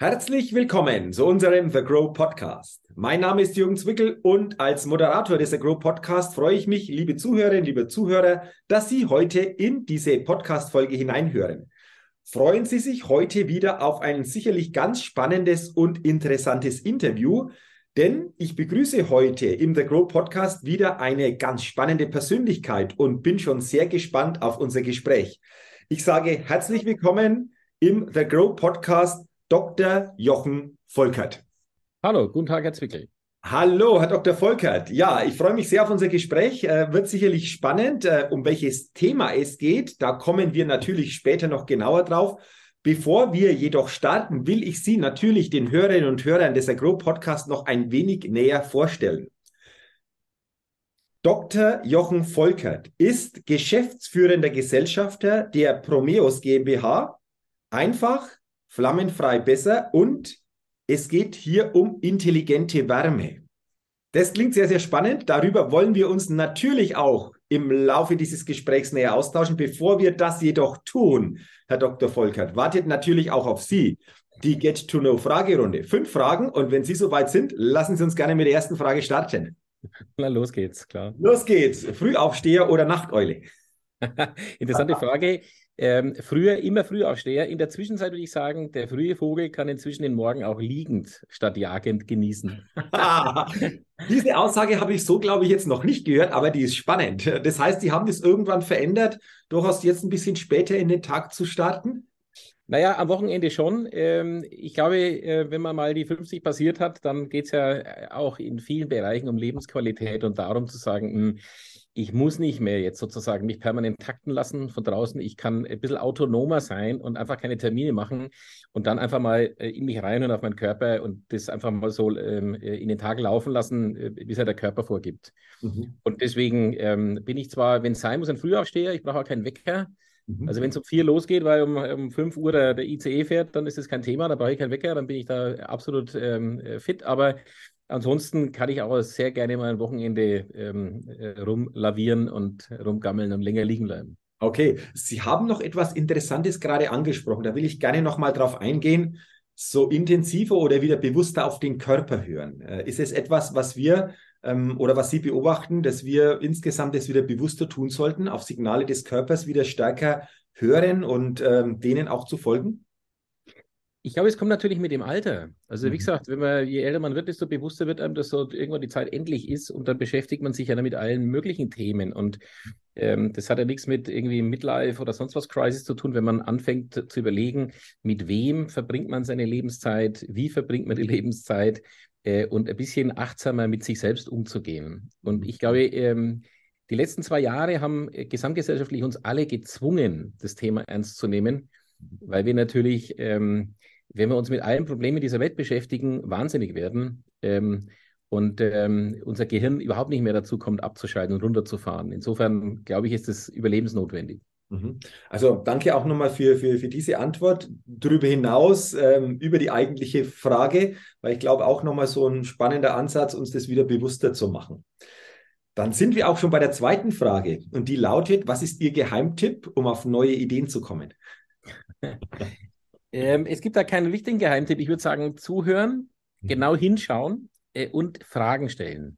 Herzlich willkommen zu unserem The Grow Podcast. Mein Name ist Jürgen Zwickel und als Moderator des The Grow Podcast freue ich mich, liebe Zuhörerinnen, liebe Zuhörer, dass Sie heute in diese Podcast-Folge hineinhören. Freuen Sie sich heute wieder auf ein sicherlich ganz spannendes und interessantes Interview, denn ich begrüße heute im The Grow Podcast wieder eine ganz spannende Persönlichkeit und bin schon sehr gespannt auf unser Gespräch. Ich sage herzlich willkommen im The Grow Podcast Dr. Jochen Volkert. Hallo, guten Tag, Herr Zwickel. Hallo, Herr Dr. Volkert. Ja, ich freue mich sehr auf unser Gespräch. Äh, wird sicherlich spannend, äh, um welches Thema es geht. Da kommen wir natürlich später noch genauer drauf. Bevor wir jedoch starten, will ich Sie natürlich den Hörerinnen und Hörern des Agro Podcast noch ein wenig näher vorstellen. Dr. Jochen Volkert ist geschäftsführender Gesellschafter der Promeus GmbH. Einfach, flammenfrei besser und es geht hier um intelligente Wärme. Das klingt sehr, sehr spannend. Darüber wollen wir uns natürlich auch im Laufe dieses Gesprächs näher austauschen. Bevor wir das jedoch tun, Herr Dr. Volkert, wartet natürlich auch auf Sie die Get-to-Know-Fragerunde. Fünf Fragen und wenn Sie soweit sind, lassen Sie uns gerne mit der ersten Frage starten. Na, los geht's, klar. Los geht's. Frühaufsteher oder Nachteule? Interessante Frage. Ähm, früher immer Frühaufsteher. In der Zwischenzeit würde ich sagen, der frühe Vogel kann inzwischen den Morgen auch liegend statt jagend genießen. Diese Aussage habe ich so, glaube ich, jetzt noch nicht gehört, aber die ist spannend. Das heißt, Sie haben das irgendwann verändert, durchaus jetzt ein bisschen später in den Tag zu starten? Naja, am Wochenende schon. Ähm, ich glaube, äh, wenn man mal die 50 passiert hat, dann geht es ja auch in vielen Bereichen um Lebensqualität und darum zu sagen, hm, ich muss nicht mehr jetzt sozusagen mich permanent takten lassen von draußen. Ich kann ein bisschen autonomer sein und einfach keine Termine machen und dann einfach mal äh, in mich rein und auf meinen Körper und das einfach mal so ähm, äh, in den Tag laufen lassen, äh, wie es ja der Körper vorgibt. Mhm. Und deswegen ähm, bin ich zwar, wenn es sein muss, ein Frühaufsteher, ich brauche auch keinen Wecker. Mhm. Also wenn es um vier losgeht, weil um, um fünf Uhr der, der ICE fährt, dann ist das kein Thema, da brauche ich keinen Wecker, dann bin ich da absolut ähm, fit. Aber Ansonsten kann ich auch sehr gerne mal ein Wochenende ähm, äh, rumlavieren und rumgammeln und länger liegen bleiben. Okay, Sie haben noch etwas Interessantes gerade angesprochen. Da will ich gerne noch mal drauf eingehen. So intensiver oder wieder bewusster auf den Körper hören. Äh, ist es etwas, was wir ähm, oder was Sie beobachten, dass wir insgesamt es wieder bewusster tun sollten, auf Signale des Körpers wieder stärker hören und ähm, denen auch zu folgen? Ich glaube, es kommt natürlich mit dem Alter. Also wie mhm. gesagt, wenn man, je älter man wird, desto bewusster wird einem, dass so irgendwann die Zeit endlich ist und dann beschäftigt man sich ja mit allen möglichen Themen. Und ähm, das hat ja nichts mit irgendwie Midlife oder sonst was Crisis zu tun, wenn man anfängt zu überlegen, mit wem verbringt man seine Lebenszeit, wie verbringt man die Lebenszeit äh, und ein bisschen achtsamer mit sich selbst umzugehen. Und ich glaube, ähm, die letzten zwei Jahre haben äh, gesamtgesellschaftlich uns alle gezwungen, das Thema ernst zu nehmen, weil wir natürlich ähm, wenn wir uns mit allen Problemen dieser Welt beschäftigen, wahnsinnig werden ähm, und ähm, unser Gehirn überhaupt nicht mehr dazu kommt, abzuschalten und runterzufahren. Insofern glaube ich, ist es überlebensnotwendig. Mhm. Also danke auch nochmal für, für, für diese Antwort. Darüber hinaus, ähm, über die eigentliche Frage, weil ich glaube auch nochmal so ein spannender Ansatz, uns das wieder bewusster zu machen. Dann sind wir auch schon bei der zweiten Frage und die lautet, was ist Ihr Geheimtipp, um auf neue Ideen zu kommen? Ähm, es gibt da keinen richtigen Geheimtipp. Ich würde sagen, zuhören, mhm. genau hinschauen äh, und Fragen stellen.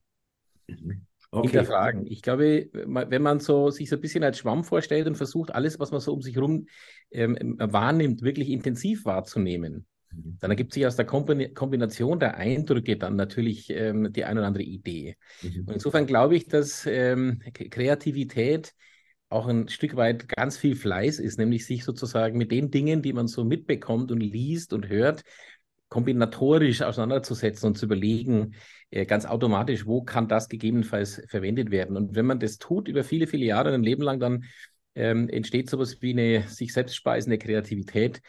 Mhm. Okay. Hinterfragen. Ich glaube, wenn man so sich so ein bisschen als Schwamm vorstellt und versucht, alles, was man so um sich herum ähm, wahrnimmt, wirklich intensiv wahrzunehmen, mhm. dann ergibt sich aus der Kombination der Eindrücke dann natürlich ähm, die ein oder andere Idee. Mhm. Und insofern glaube ich, dass ähm, Kreativität auch ein Stück weit ganz viel Fleiß ist, nämlich sich sozusagen mit den Dingen, die man so mitbekommt und liest und hört, kombinatorisch auseinanderzusetzen und zu überlegen, äh, ganz automatisch, wo kann das gegebenenfalls verwendet werden. Und wenn man das tut über viele, viele Jahre, ein Leben lang, dann ähm, entsteht sowas wie eine sich selbst speisende Kreativität,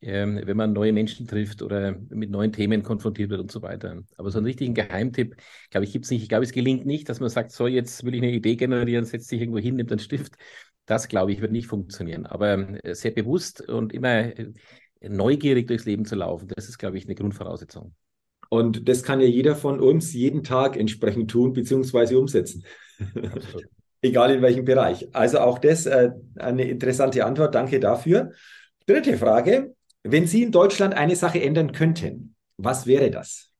ähm, wenn man neue Menschen trifft oder mit neuen Themen konfrontiert wird und so weiter. Aber so einen richtigen Geheimtipp, glaube ich, gibt es nicht. Ich glaube, es gelingt nicht, dass man sagt, so, jetzt will ich eine Idee generieren, setzt sich irgendwo hin, nimmt einen Stift. Das, glaube ich, wird nicht funktionieren. Aber äh, sehr bewusst und immer äh, neugierig durchs Leben zu laufen, das ist, glaube ich, eine Grundvoraussetzung. Und das kann ja jeder von uns jeden Tag entsprechend tun bzw. umsetzen. Egal in welchem Bereich. Also auch das äh, eine interessante Antwort. Danke dafür. Dritte Frage. Wenn Sie in Deutschland eine Sache ändern könnten, was wäre das?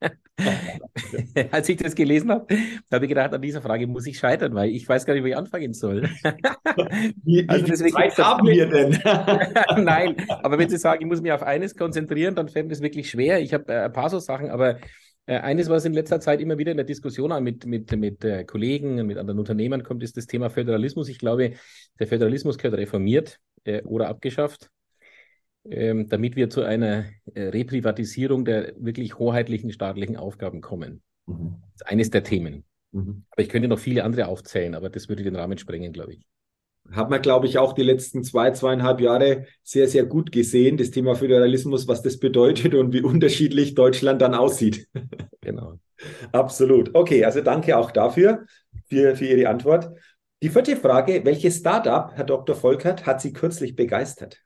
Als ich das gelesen habe, habe ich gedacht, an dieser Frage muss ich scheitern, weil ich weiß gar nicht, wo ich anfangen soll. wie, also wie Zeit haben wir denn? Nein, aber wenn Sie sagen, ich muss mich auf eines konzentrieren, dann fällt es wirklich schwer. Ich habe äh, ein paar so Sachen, aber äh, eines, was in letzter Zeit immer wieder in der Diskussion mit, mit, mit äh, Kollegen, mit anderen Unternehmern kommt, ist das Thema Föderalismus. Ich glaube, der Föderalismus gehört reformiert äh, oder abgeschafft ähm, damit wir zu einer äh, Reprivatisierung der wirklich hoheitlichen staatlichen Aufgaben kommen. Mhm. Das ist eines der Themen. Mhm. Aber ich könnte noch viele andere aufzählen, aber das würde den Rahmen sprengen, glaube ich. Hat man, glaube ich, auch die letzten zwei, zweieinhalb Jahre sehr, sehr gut gesehen, das Thema Föderalismus, was das bedeutet und wie unterschiedlich Deutschland dann aussieht. Genau. Absolut. Okay, also danke auch dafür, für, für Ihre Antwort. Die vierte Frage, welches Startup, Herr Dr. Volkert, hat Sie kürzlich begeistert?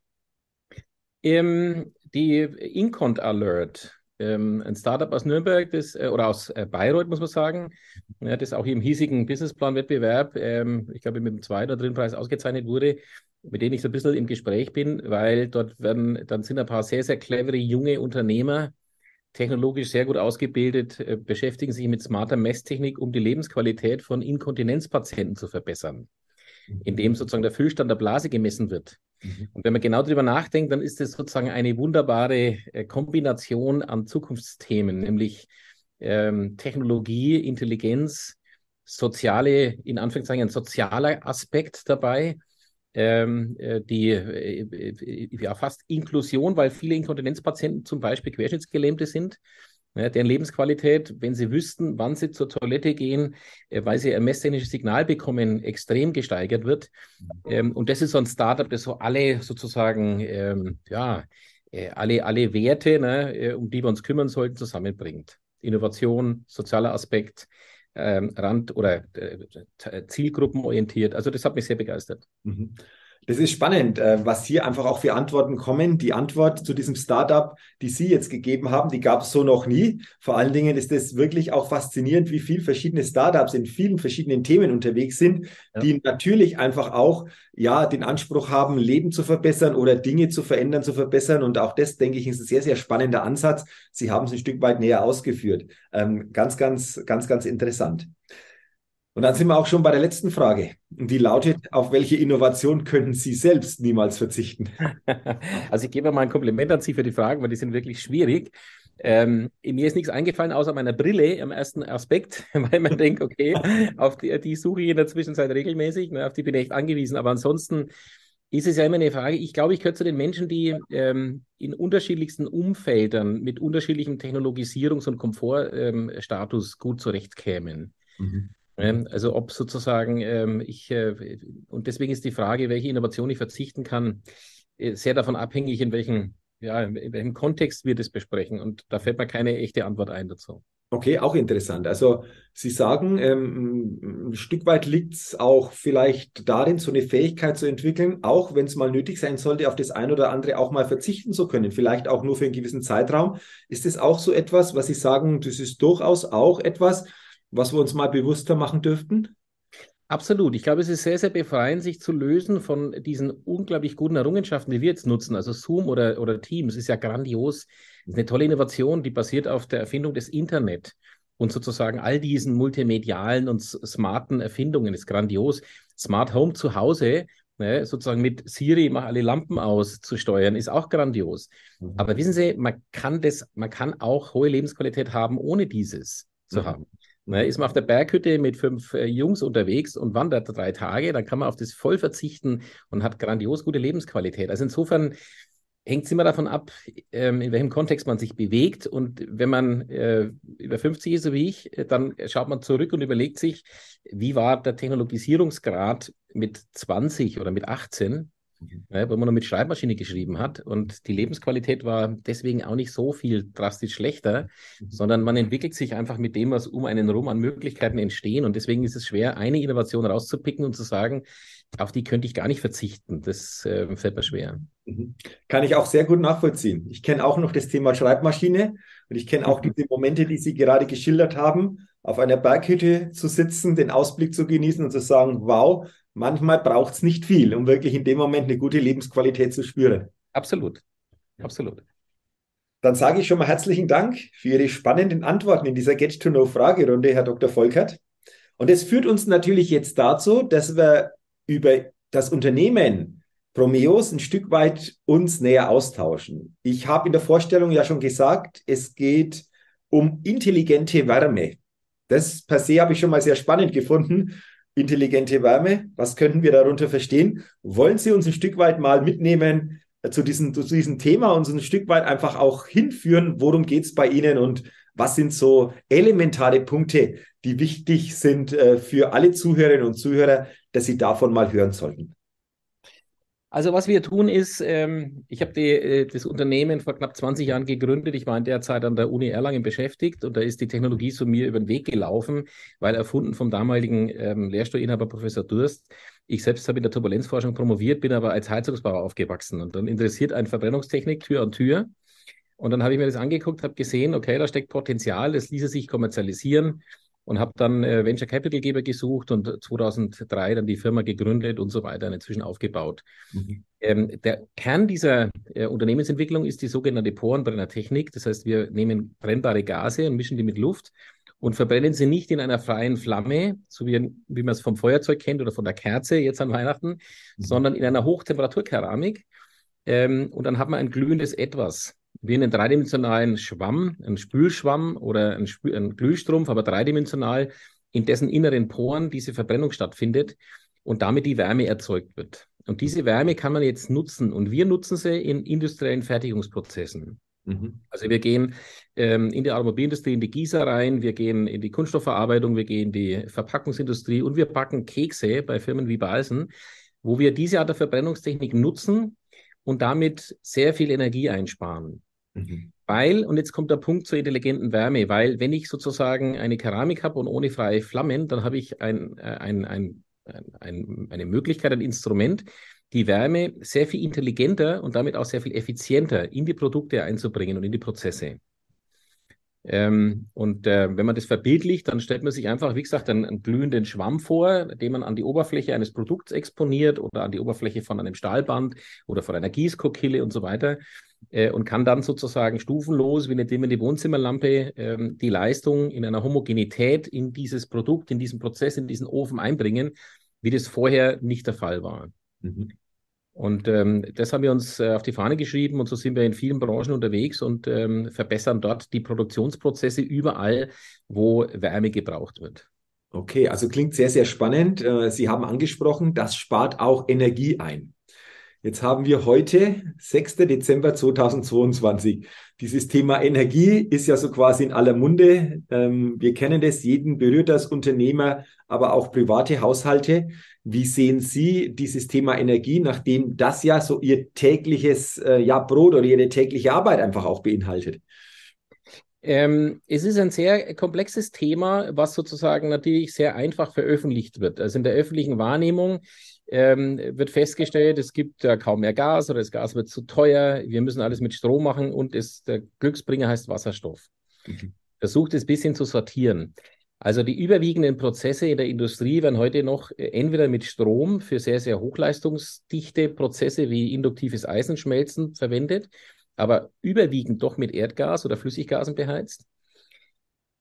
Ähm, die Incont Alert, ähm, ein Startup aus Nürnberg das, äh, oder aus äh, Bayreuth, muss man sagen, ja, das auch hier im hiesigen Businessplan-Wettbewerb, ähm, ich glaube, mit dem zweiten oder dritten Preis ausgezeichnet wurde, mit denen ich so ein bisschen im Gespräch bin, weil dort werden, dann sind ein paar sehr, sehr clevere junge Unternehmer, technologisch sehr gut ausgebildet, äh, beschäftigen sich mit smarter Messtechnik, um die Lebensqualität von Inkontinenzpatienten zu verbessern, indem sozusagen der Füllstand der Blase gemessen wird. Mhm. Und wenn man genau darüber nachdenkt, dann ist es sozusagen eine wunderbare äh, Kombination an Zukunftsthemen, nämlich ähm, Technologie, Intelligenz, soziale, in Anführungszeichen ein sozialer Aspekt dabei, ähm, äh, die äh, äh, ja fast Inklusion, weil viele Inkontinenzpatienten zum Beispiel Querschnittsgelähmte sind ja, deren Lebensqualität, wenn sie wüssten, wann sie zur Toilette gehen, äh, weil sie ein messtechnisches Signal bekommen, extrem gesteigert wird. Ähm, und das ist so ein Startup, das so alle sozusagen, ähm, ja, äh, alle, alle Werte, ne, äh, um die wir uns kümmern sollten, zusammenbringt. Innovation, sozialer Aspekt, ähm, Rand- oder äh, Zielgruppenorientiert. Also das hat mich sehr begeistert. Mhm. Das ist spannend, äh, was hier einfach auch für Antworten kommen. Die Antwort zu diesem Startup, die Sie jetzt gegeben haben, die gab es so noch nie. Vor allen Dingen ist es wirklich auch faszinierend, wie viele verschiedene Startups in vielen verschiedenen Themen unterwegs sind, ja. die natürlich einfach auch ja den Anspruch haben, Leben zu verbessern oder Dinge zu verändern, zu verbessern. Und auch das, denke ich, ist ein sehr, sehr spannender Ansatz. Sie haben es ein Stück weit näher ausgeführt. Ähm, ganz, ganz, ganz, ganz interessant. Und dann sind wir auch schon bei der letzten Frage. Und die lautet, auf welche Innovation könnten Sie selbst niemals verzichten? Also ich gebe mal ein Kompliment an Sie für die Fragen, weil die sind wirklich schwierig. Ähm, mir ist nichts eingefallen außer meiner Brille im ersten Aspekt, weil man denkt, okay, auf die, die, suche ich in der Zwischenzeit regelmäßig, ne, auf die bin ich echt angewiesen. Aber ansonsten ist es ja immer eine Frage. Ich glaube, ich gehöre zu den Menschen, die ähm, in unterschiedlichsten Umfeldern mit unterschiedlichem Technologisierungs- und Komfortstatus ähm, gut zurechtkämen. Mhm. Ähm, also ob sozusagen ähm, ich, äh, und deswegen ist die Frage, welche Innovation ich verzichten kann, äh, sehr davon abhängig, in welchem, ja, in welchem Kontext wir das besprechen. Und da fällt mir keine echte Antwort ein dazu. Okay, auch interessant. Also Sie sagen, ähm, ein Stück weit liegt es auch vielleicht darin, so eine Fähigkeit zu entwickeln, auch wenn es mal nötig sein sollte, auf das ein oder andere auch mal verzichten zu können, vielleicht auch nur für einen gewissen Zeitraum. Ist es auch so etwas, was Sie sagen, das ist durchaus auch etwas, was wir uns mal bewusster machen dürften? Absolut. Ich glaube, es ist sehr, sehr befreiend, sich zu lösen von diesen unglaublich guten Errungenschaften, die wir jetzt nutzen. Also Zoom oder, oder Teams ist ja grandios. Ist eine tolle Innovation, die basiert auf der Erfindung des Internet und sozusagen all diesen multimedialen und smarten Erfindungen. Ist grandios. Smart Home zu Hause, ne, sozusagen mit Siri, mach alle Lampen aus zu steuern, ist auch grandios. Mhm. Aber wissen Sie, man kann das, man kann auch hohe Lebensqualität haben, ohne dieses zu mhm. haben. Ne, ist man auf der Berghütte mit fünf äh, Jungs unterwegs und wandert drei Tage, dann kann man auf das voll verzichten und hat grandios gute Lebensqualität. Also insofern hängt es immer davon ab, ähm, in welchem Kontext man sich bewegt. Und wenn man äh, über 50 ist, so wie ich, dann schaut man zurück und überlegt sich, wie war der Technologisierungsgrad mit 20 oder mit 18? Ja, weil man noch mit Schreibmaschine geschrieben hat. Und die Lebensqualität war deswegen auch nicht so viel drastisch schlechter, mhm. sondern man entwickelt sich einfach mit dem, was um einen rum an Möglichkeiten entstehen. Und deswegen ist es schwer, eine Innovation rauszupicken und zu sagen, auf die könnte ich gar nicht verzichten. Das äh, fällt mir schwer. Mhm. Kann ich auch sehr gut nachvollziehen. Ich kenne auch noch das Thema Schreibmaschine und ich kenne auch mhm. diese Momente, die Sie gerade geschildert haben, auf einer Berghütte zu sitzen, den Ausblick zu genießen und zu sagen, wow, manchmal braucht es nicht viel, um wirklich in dem Moment eine gute Lebensqualität zu spüren. Absolut. Absolut. Dann sage ich schon mal herzlichen Dank für Ihre spannenden Antworten in dieser Get-to-Know-Fragerunde, Herr Dr. Volkert. Und es führt uns natürlich jetzt dazu, dass wir über das Unternehmen Promeos ein Stück weit uns näher austauschen. Ich habe in der Vorstellung ja schon gesagt, es geht um intelligente Wärme. Das per se habe ich schon mal sehr spannend gefunden. Intelligente Wärme, was könnten wir darunter verstehen? Wollen Sie uns ein Stück weit mal mitnehmen zu diesem, zu diesem Thema und ein Stück weit einfach auch hinführen, worum geht es bei Ihnen und was sind so elementare Punkte, die wichtig sind äh, für alle Zuhörerinnen und Zuhörer, dass sie davon mal hören sollten? Also was wir tun ist, ähm, ich habe äh, das Unternehmen vor knapp 20 Jahren gegründet. Ich war in der Zeit an der Uni Erlangen beschäftigt und da ist die Technologie zu mir über den Weg gelaufen, weil erfunden vom damaligen ähm, Lehrstuhlinhaber Professor Durst. Ich selbst habe in der Turbulenzforschung promoviert, bin aber als Heizungsbauer aufgewachsen und dann interessiert ein Verbrennungstechnik Tür an Tür. Und dann habe ich mir das angeguckt, habe gesehen, okay, da steckt Potenzial, das ließe sich kommerzialisieren und habe dann äh, Venture Capital Geber gesucht und 2003 dann die Firma gegründet und so weiter, inzwischen aufgebaut. Mhm. Ähm, der Kern dieser äh, Unternehmensentwicklung ist die sogenannte Porenbrennertechnik. Das heißt, wir nehmen brennbare Gase und mischen die mit Luft und verbrennen sie nicht in einer freien Flamme, so wie, wie man es vom Feuerzeug kennt oder von der Kerze jetzt an Weihnachten, mhm. sondern in einer Hochtemperaturkeramik. Ähm, und dann hat man ein glühendes Etwas wie einen dreidimensionalen Schwamm, einen Spülschwamm oder einen, Spül einen Glühstrumpf, aber dreidimensional, in dessen inneren Poren diese Verbrennung stattfindet und damit die Wärme erzeugt wird. Und diese Wärme kann man jetzt nutzen und wir nutzen sie in industriellen Fertigungsprozessen. Mhm. Also wir gehen ähm, in die Automobilindustrie, in die Gießereien, wir gehen in die Kunststoffverarbeitung, wir gehen in die Verpackungsindustrie und wir backen Kekse bei Firmen wie Balsen, wo wir diese Art der Verbrennungstechnik nutzen und damit sehr viel Energie einsparen. Mhm. Weil, und jetzt kommt der Punkt zur intelligenten Wärme, weil wenn ich sozusagen eine Keramik habe und ohne freie Flammen, dann habe ich ein, äh, ein, ein, ein, eine Möglichkeit, ein Instrument, die Wärme sehr viel intelligenter und damit auch sehr viel effizienter in die Produkte einzubringen und in die Prozesse. Ähm, und äh, wenn man das verbildlicht, dann stellt man sich einfach, wie gesagt, einen, einen, glühenden Schwamm vor, den man an die Oberfläche eines Produkts exponiert oder an die Oberfläche von einem Stahlband oder von einer Gießkokille und so weiter äh, und kann dann sozusagen stufenlos, wie eine dämmende Wohnzimmerlampe, äh, die Leistung in einer Homogenität in dieses Produkt, in diesen Prozess, in diesen Ofen einbringen, wie das vorher nicht der Fall war. Mhm. Und ähm, das haben wir uns äh, auf die Fahne geschrieben und so sind wir in vielen Branchen unterwegs und ähm, verbessern dort die Produktionsprozesse überall, wo Wärme gebraucht wird. Okay, also klingt sehr, sehr spannend. Äh, Sie haben angesprochen, das spart auch Energie ein. Jetzt haben wir heute, 6. Dezember 2022. Dieses Thema Energie ist ja so quasi in aller Munde. Ähm, wir kennen das, jeden berührt das Unternehmer, aber auch private Haushalte. Wie sehen Sie dieses Thema Energie, nachdem das ja so Ihr tägliches äh, ja, Brot oder Ihre tägliche Arbeit einfach auch beinhaltet? Ähm, es ist ein sehr komplexes Thema, was sozusagen natürlich sehr einfach veröffentlicht wird. Also in der öffentlichen Wahrnehmung ähm, wird festgestellt, es gibt äh, kaum mehr Gas oder das Gas wird zu teuer, wir müssen alles mit Strom machen und es, der Glücksbringer heißt Wasserstoff. Mhm. Versucht es ein bisschen zu sortieren. Also die überwiegenden Prozesse in der Industrie werden heute noch äh, entweder mit Strom für sehr, sehr hochleistungsdichte Prozesse wie induktives Eisenschmelzen verwendet, aber überwiegend doch mit Erdgas oder Flüssiggasen beheizt.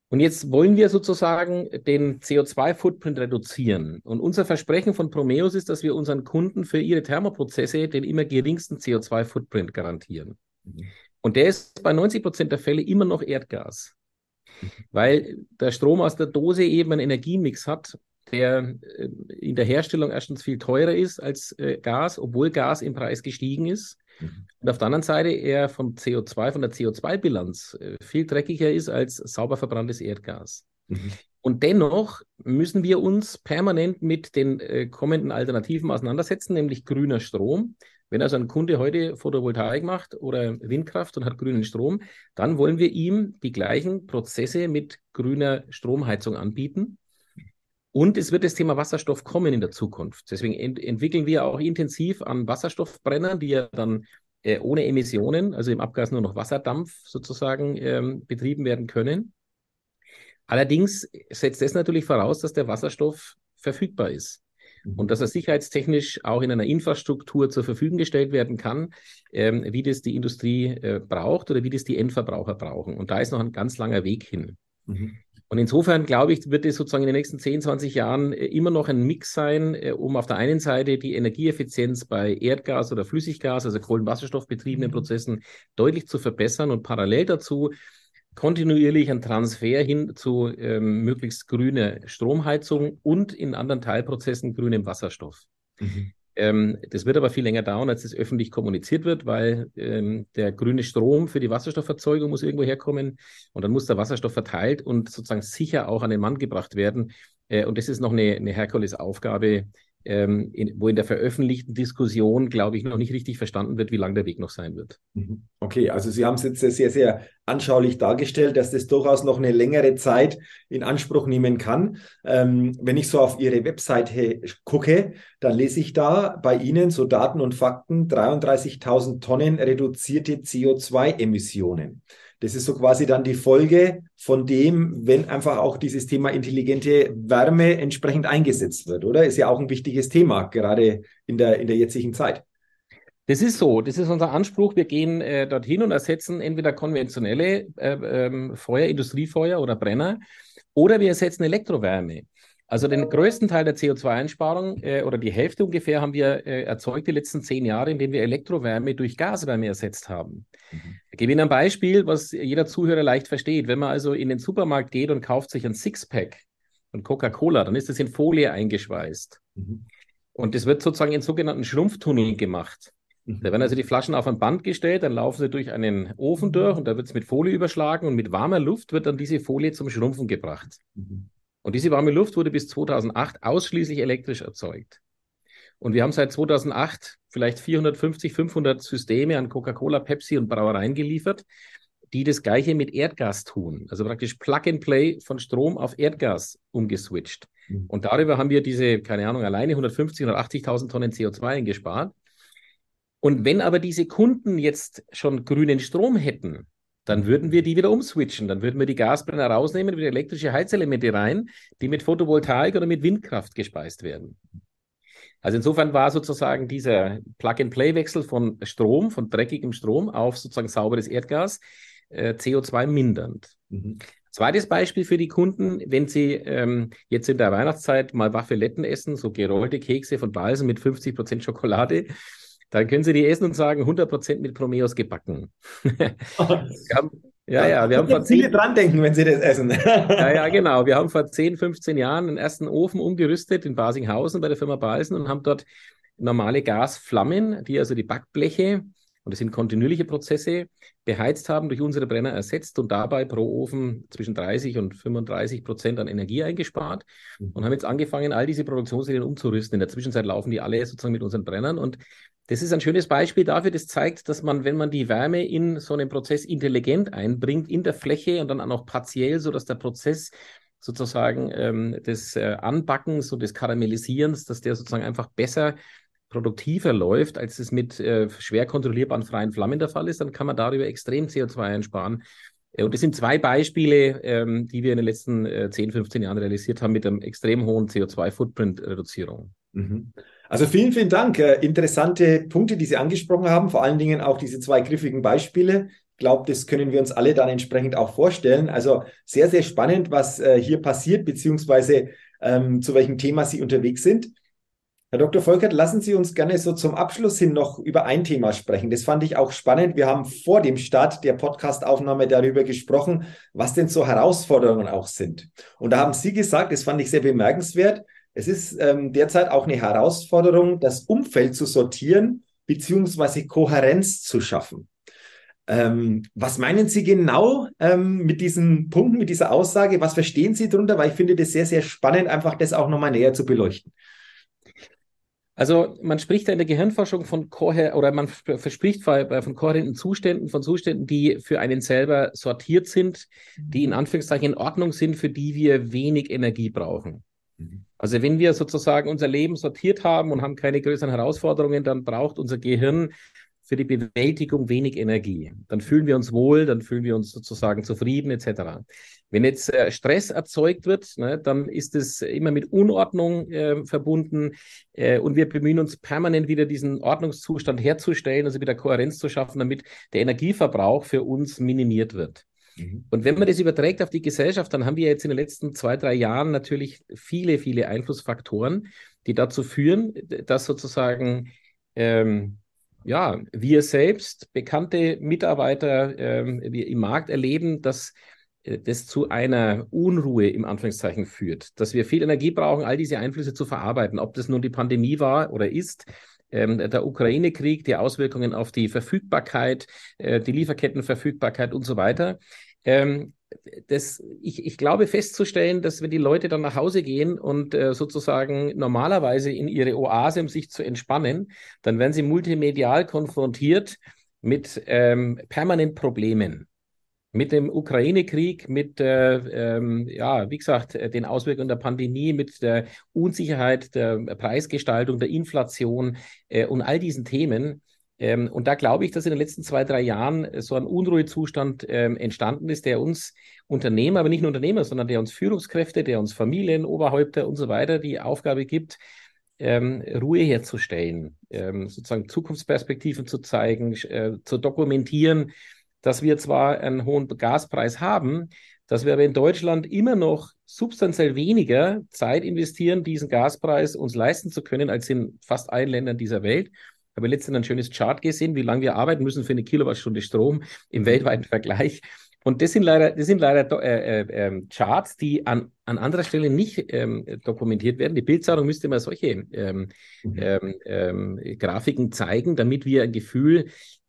Und jetzt wollen wir sozusagen den CO2-Footprint reduzieren. Und unser Versprechen von Promeus ist, dass wir unseren Kunden für ihre Thermoprozesse den immer geringsten CO2-Footprint garantieren. Mhm. Und der ist bei 90 Prozent der Fälle immer noch Erdgas. Mhm. Weil der Strom aus der Dose eben einen Energiemix hat, der äh, in der Herstellung erstens viel teurer ist als äh, Gas, obwohl Gas im Preis gestiegen ist. Mhm. Und auf der anderen Seite er vom CO2, von der CO2-Bilanz äh, viel dreckiger ist als sauber verbranntes Erdgas. Mhm. Und dennoch müssen wir uns permanent mit den kommenden Alternativen auseinandersetzen, nämlich grüner Strom. Wenn also ein Kunde heute Photovoltaik macht oder Windkraft und hat grünen Strom, dann wollen wir ihm die gleichen Prozesse mit grüner Stromheizung anbieten. Und es wird das Thema Wasserstoff kommen in der Zukunft. Deswegen ent entwickeln wir auch intensiv an Wasserstoffbrennern, die ja dann äh, ohne Emissionen, also im Abgas nur noch Wasserdampf sozusagen ähm, betrieben werden können. Allerdings setzt das natürlich voraus, dass der Wasserstoff verfügbar ist. und mhm. dass er sicherheitstechnisch auch in einer Infrastruktur zur Verfügung gestellt werden kann, ähm, wie das die Industrie äh, braucht oder wie das die Endverbraucher brauchen. Und da ist noch ein ganz langer Weg hin. Mhm. Und insofern glaube ich, wird es sozusagen in den nächsten 10, 20 Jahren äh, immer noch ein Mix sein, äh, um auf der einen Seite die Energieeffizienz bei Erdgas oder Flüssiggas, also Kohlenwasserstoffbetriebenen mhm. Prozessen, deutlich zu verbessern und parallel dazu kontinuierlich einen Transfer hin zu ähm, möglichst grüner Stromheizung und in anderen Teilprozessen grünem Wasserstoff. Mhm. Ähm, das wird aber viel länger dauern, als es öffentlich kommuniziert wird, weil ähm, der grüne Strom für die Wasserstoffverzeugung muss irgendwo herkommen und dann muss der Wasserstoff verteilt und sozusagen sicher auch an den Mann gebracht werden. Äh, und das ist noch eine, eine Herkulesaufgabe, ähm, in, wo in der veröffentlichten Diskussion, glaube ich, noch nicht richtig verstanden wird, wie lang der Weg noch sein wird. Mhm. Okay, also Sie haben es jetzt sehr, sehr anschaulich dargestellt, dass das durchaus noch eine längere Zeit in Anspruch nehmen kann. Ähm, wenn ich so auf Ihre Webseite gucke, dann lese ich da bei Ihnen so Daten und Fakten 33.000 Tonnen reduzierte CO2-Emissionen. Das ist so quasi dann die Folge von dem, wenn einfach auch dieses Thema intelligente Wärme entsprechend eingesetzt wird, oder? Ist ja auch ein wichtiges Thema, gerade in der, in der jetzigen Zeit. Das ist so, das ist unser Anspruch. Wir gehen äh, dorthin und ersetzen entweder konventionelle äh, ähm, Feuer, Industriefeuer oder Brenner, oder wir ersetzen Elektrowärme. Also den größten Teil der CO2-Einsparung äh, oder die Hälfte ungefähr haben wir äh, erzeugt die letzten zehn Jahre, indem wir Elektrowärme durch Gaswärme ersetzt haben. Mhm. Ich gebe Ihnen ein Beispiel, was jeder Zuhörer leicht versteht. Wenn man also in den Supermarkt geht und kauft sich ein Sixpack von Coca-Cola, dann ist das in Folie eingeschweißt. Mhm. Und das wird sozusagen in sogenannten Schrumpftunneln gemacht. Mhm. Da werden also die Flaschen auf ein Band gestellt, dann laufen sie durch einen Ofen durch und da wird es mit Folie überschlagen und mit warmer Luft wird dann diese Folie zum Schrumpfen gebracht. Mhm. Und diese warme Luft wurde bis 2008 ausschließlich elektrisch erzeugt. Und wir haben seit 2008 vielleicht 450, 500 Systeme an Coca-Cola, Pepsi und Brauereien geliefert, die das Gleiche mit Erdgas tun. Also praktisch Plug and Play von Strom auf Erdgas umgeswitcht. Mhm. Und darüber haben wir diese, keine Ahnung, alleine 150, 180.000 Tonnen CO2 eingespart. Und wenn aber diese Kunden jetzt schon grünen Strom hätten, dann würden wir die wieder umswitchen. Dann würden wir die Gasbrenner rausnehmen, wieder elektrische Heizelemente rein, die mit Photovoltaik oder mit Windkraft gespeist werden. Also insofern war sozusagen dieser Plug-and-Play-Wechsel von Strom, von dreckigem Strom auf sozusagen sauberes Erdgas äh, CO2 mindernd. Mhm. Zweites Beispiel für die Kunden, wenn sie ähm, jetzt in der Weihnachtszeit mal Waffeletten essen, so gerollte Kekse von Balsen mit 50 Prozent Schokolade, dann können Sie die essen und sagen, 100% mit Promeos gebacken. haben, ja, ja, wir haben vor viele dran denken, wenn Sie das essen. ja, ja, genau. Wir haben vor 10, 15 Jahren einen ersten Ofen umgerüstet in Basinghausen bei der Firma Balsen und haben dort normale Gasflammen, die also die Backbleche und das sind kontinuierliche Prozesse, beheizt haben, durch unsere Brenner ersetzt und dabei pro Ofen zwischen 30 und 35 Prozent an Energie eingespart mhm. und haben jetzt angefangen, all diese Produktionslinien umzurüsten. In der Zwischenzeit laufen die alle sozusagen mit unseren Brennern und das ist ein schönes Beispiel dafür, das zeigt, dass man, wenn man die Wärme in so einen Prozess intelligent einbringt, in der Fläche und dann auch noch partiell, so dass der Prozess sozusagen ähm, des äh, Anbackens und des Karamellisierens, dass der sozusagen einfach besser produktiver läuft, als es mit äh, schwer kontrollierbaren freien Flammen der Fall ist, dann kann man darüber extrem CO2 einsparen. Äh, und das sind zwei Beispiele, ähm, die wir in den letzten äh, 10, 15 Jahren realisiert haben mit einem extrem hohen CO2-Footprint-Reduzierung. Mhm. Also vielen, vielen Dank. Äh, interessante Punkte, die Sie angesprochen haben, vor allen Dingen auch diese zwei griffigen Beispiele. Ich glaube, das können wir uns alle dann entsprechend auch vorstellen. Also sehr, sehr spannend, was äh, hier passiert, beziehungsweise ähm, zu welchem Thema Sie unterwegs sind. Herr Dr. Volkert, lassen Sie uns gerne so zum Abschluss hin noch über ein Thema sprechen. Das fand ich auch spannend. Wir haben vor dem Start der Podcastaufnahme darüber gesprochen, was denn so Herausforderungen auch sind. Und da haben Sie gesagt, das fand ich sehr bemerkenswert, es ist ähm, derzeit auch eine Herausforderung, das Umfeld zu sortieren beziehungsweise Kohärenz zu schaffen. Ähm, was meinen Sie genau ähm, mit diesen Punkten, mit dieser Aussage? Was verstehen Sie darunter? Weil ich finde das sehr, sehr spannend, einfach das auch nochmal näher zu beleuchten. Also man spricht ja in der Gehirnforschung von Kohä oder man verspricht von kohärenten Zuständen, von Zuständen, die für einen selber sortiert sind, die in Anführungszeichen in Ordnung sind, für die wir wenig Energie brauchen. Mhm. Also wenn wir sozusagen unser Leben sortiert haben und haben keine größeren Herausforderungen, dann braucht unser Gehirn für die Bewältigung wenig Energie. Dann fühlen wir uns wohl, dann fühlen wir uns sozusagen zufrieden etc. Wenn jetzt äh, Stress erzeugt wird, ne, dann ist es immer mit Unordnung äh, verbunden äh, und wir bemühen uns permanent wieder diesen Ordnungszustand herzustellen, also wieder Kohärenz zu schaffen, damit der Energieverbrauch für uns minimiert wird. Mhm. Und wenn man das überträgt auf die Gesellschaft, dann haben wir jetzt in den letzten zwei, drei Jahren natürlich viele, viele Einflussfaktoren, die dazu führen, dass sozusagen ähm, ja, wir selbst, bekannte Mitarbeiter ähm, im Markt erleben, dass äh, das zu einer Unruhe im Anführungszeichen führt, dass wir viel Energie brauchen, all diese Einflüsse zu verarbeiten, ob das nun die Pandemie war oder ist, ähm, der Ukraine-Krieg, die Auswirkungen auf die Verfügbarkeit, äh, die Lieferkettenverfügbarkeit und so weiter. Ähm, das, ich, ich glaube festzustellen, dass wenn die Leute dann nach Hause gehen und äh, sozusagen normalerweise in ihre Oase, um sich zu entspannen, dann werden sie multimedial konfrontiert mit ähm, permanent Problemen. Mit dem Ukraine-Krieg, mit, äh, ähm, ja, wie gesagt, den Auswirkungen der Pandemie, mit der Unsicherheit der Preisgestaltung, der Inflation äh, und all diesen Themen. Ähm, und da glaube ich, dass in den letzten zwei, drei Jahren so ein Unruhezustand ähm, entstanden ist, der uns Unternehmer, aber nicht nur Unternehmer, sondern der uns Führungskräfte, der uns Familien, Oberhäupter und so weiter die Aufgabe gibt, ähm, Ruhe herzustellen, ähm, sozusagen Zukunftsperspektiven zu zeigen, äh, zu dokumentieren, dass wir zwar einen hohen Gaspreis haben, dass wir aber in Deutschland immer noch substanziell weniger Zeit investieren, diesen Gaspreis uns leisten zu können, als in fast allen Ländern dieser Welt habe letztens ein schönes Chart gesehen, wie lange wir arbeiten müssen für eine Kilowattstunde Strom im weltweiten Vergleich. Und das sind leider, das sind leider äh, äh, ähm, Charts, die an, an anderer Stelle nicht ähm, dokumentiert werden. Die Bildzeitung müsste mal solche ähm, mhm. ähm, ähm Grafiken zeigen, damit wir ein Gefühl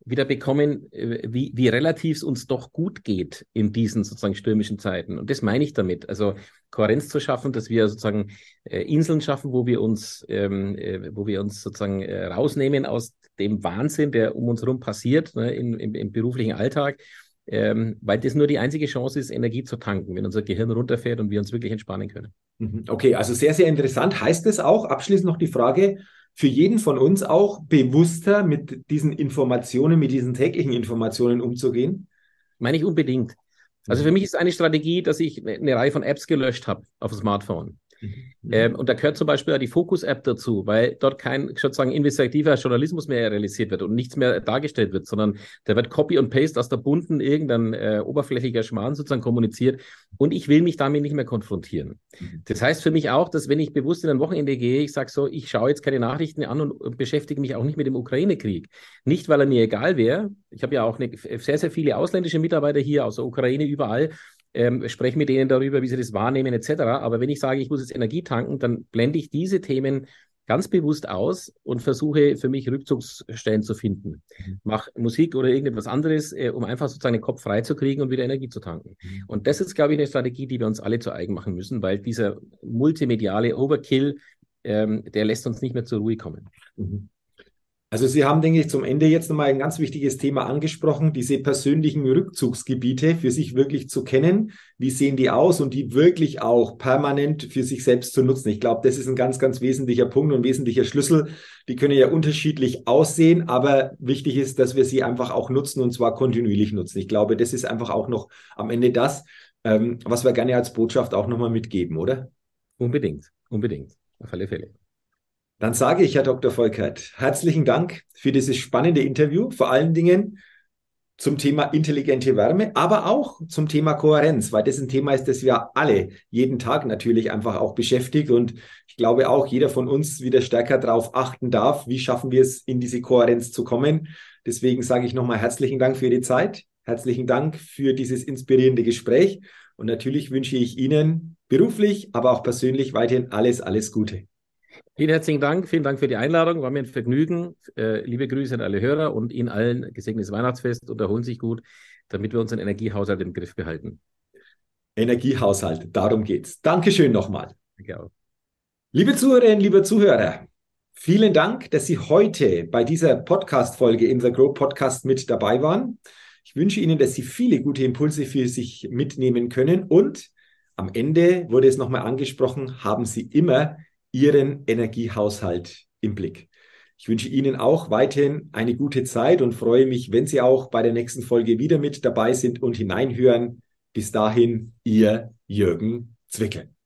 wieder bekommen, äh, wie, wie relativ es uns doch gut geht in diesen sozusagen stürmischen Zeiten. Und das meine ich damit. Also Kohärenz zu schaffen, dass wir sozusagen äh, Inseln schaffen, wo wir uns, ähm, äh, wo wir uns sozusagen rausnehmen aus dem Wahnsinn, der um uns herum passiert ne, in, im, im beruflichen Alltag. Ähm, weil das nur die einzige Chance ist, Energie zu tanken, wenn unser Gehirn runterfährt und wir uns wirklich entspannen können. Mhm. Okay, also sehr, sehr interessant. Heißt es auch, abschließend noch die Frage, für jeden von uns auch bewusster mit diesen Informationen, mit diesen täglichen Informationen umzugehen? Meine ich unbedingt. Also für mich ist eine Strategie, dass ich eine Reihe von Apps gelöscht habe auf dem Smartphone. Mhm. Ähm, und da gehört zum Beispiel auch die Focus-App dazu, weil dort kein sozusagen investigativer Journalismus mehr realisiert wird und nichts mehr dargestellt wird, sondern da wird Copy und Paste aus der bunten irgendein äh, oberflächlicher Schmarrn sozusagen kommuniziert und ich will mich damit nicht mehr konfrontieren. Mhm. Das heißt für mich auch, dass wenn ich bewusst in ein Wochenende gehe, ich sage so, ich schaue jetzt keine Nachrichten an und, und beschäftige mich auch nicht mit dem Ukraine-Krieg. Nicht, weil er mir egal wäre. Ich habe ja auch eine, sehr, sehr viele ausländische Mitarbeiter hier aus der Ukraine überall ähm, spreche mit denen darüber, wie sie das wahrnehmen etc. Aber wenn ich sage, ich muss jetzt Energie tanken, dann blende ich diese Themen ganz bewusst aus und versuche für mich Rückzugsstellen zu finden. Mhm. Mach Musik oder irgendetwas anderes, äh, um einfach sozusagen den Kopf frei zu kriegen und wieder Energie zu tanken. Mhm. Und das ist, glaube ich, eine Strategie, die wir uns alle zu eigen machen müssen, weil dieser multimediale Overkill, ähm, der lässt uns nicht mehr zur Ruhe kommen. Mhm. Also Sie haben, denke ich, zum Ende jetzt nochmal ein ganz wichtiges Thema angesprochen, diese persönlichen Rückzugsgebiete für sich wirklich zu kennen. Wie sehen die aus und die wirklich auch permanent für sich selbst zu nutzen? Ich glaube, das ist ein ganz, ganz wesentlicher Punkt und wesentlicher Schlüssel. Die können ja unterschiedlich aussehen, aber wichtig ist, dass wir sie einfach auch nutzen und zwar kontinuierlich nutzen. Ich glaube, das ist einfach auch noch am Ende das, ähm, was wir gerne als Botschaft auch nochmal mitgeben, oder? Unbedingt, unbedingt, auf alle Fälle. Dann sage ich, Herr Dr. Volkert, herzlichen Dank für dieses spannende Interview, vor allen Dingen zum Thema intelligente Wärme, aber auch zum Thema Kohärenz, weil das ein Thema ist, das wir alle jeden Tag natürlich einfach auch beschäftigt. Und ich glaube auch, jeder von uns wieder stärker darauf achten darf, wie schaffen wir es, in diese Kohärenz zu kommen. Deswegen sage ich nochmal herzlichen Dank für die Zeit, herzlichen Dank für dieses inspirierende Gespräch. Und natürlich wünsche ich Ihnen beruflich, aber auch persönlich weiterhin alles, alles Gute. Vielen herzlichen Dank. Vielen Dank für die Einladung. War mir ein Vergnügen. Äh, liebe Grüße an alle Hörer und Ihnen allen gesegnetes Weihnachtsfest und erholen sich gut, damit wir unseren Energiehaushalt im Griff behalten. Energiehaushalt, darum geht's. Dankeschön nochmal. Danke auch. Liebe Zuhörerinnen, liebe Zuhörer, vielen Dank, dass Sie heute bei dieser Podcast-Folge im The Grow Podcast mit dabei waren. Ich wünsche Ihnen, dass Sie viele gute Impulse für sich mitnehmen können und am Ende wurde es nochmal angesprochen, haben Sie immer Ihren Energiehaushalt im Blick. Ich wünsche Ihnen auch weiterhin eine gute Zeit und freue mich, wenn Sie auch bei der nächsten Folge wieder mit dabei sind und hineinhören. Bis dahin, Ihr Jürgen Zwickel.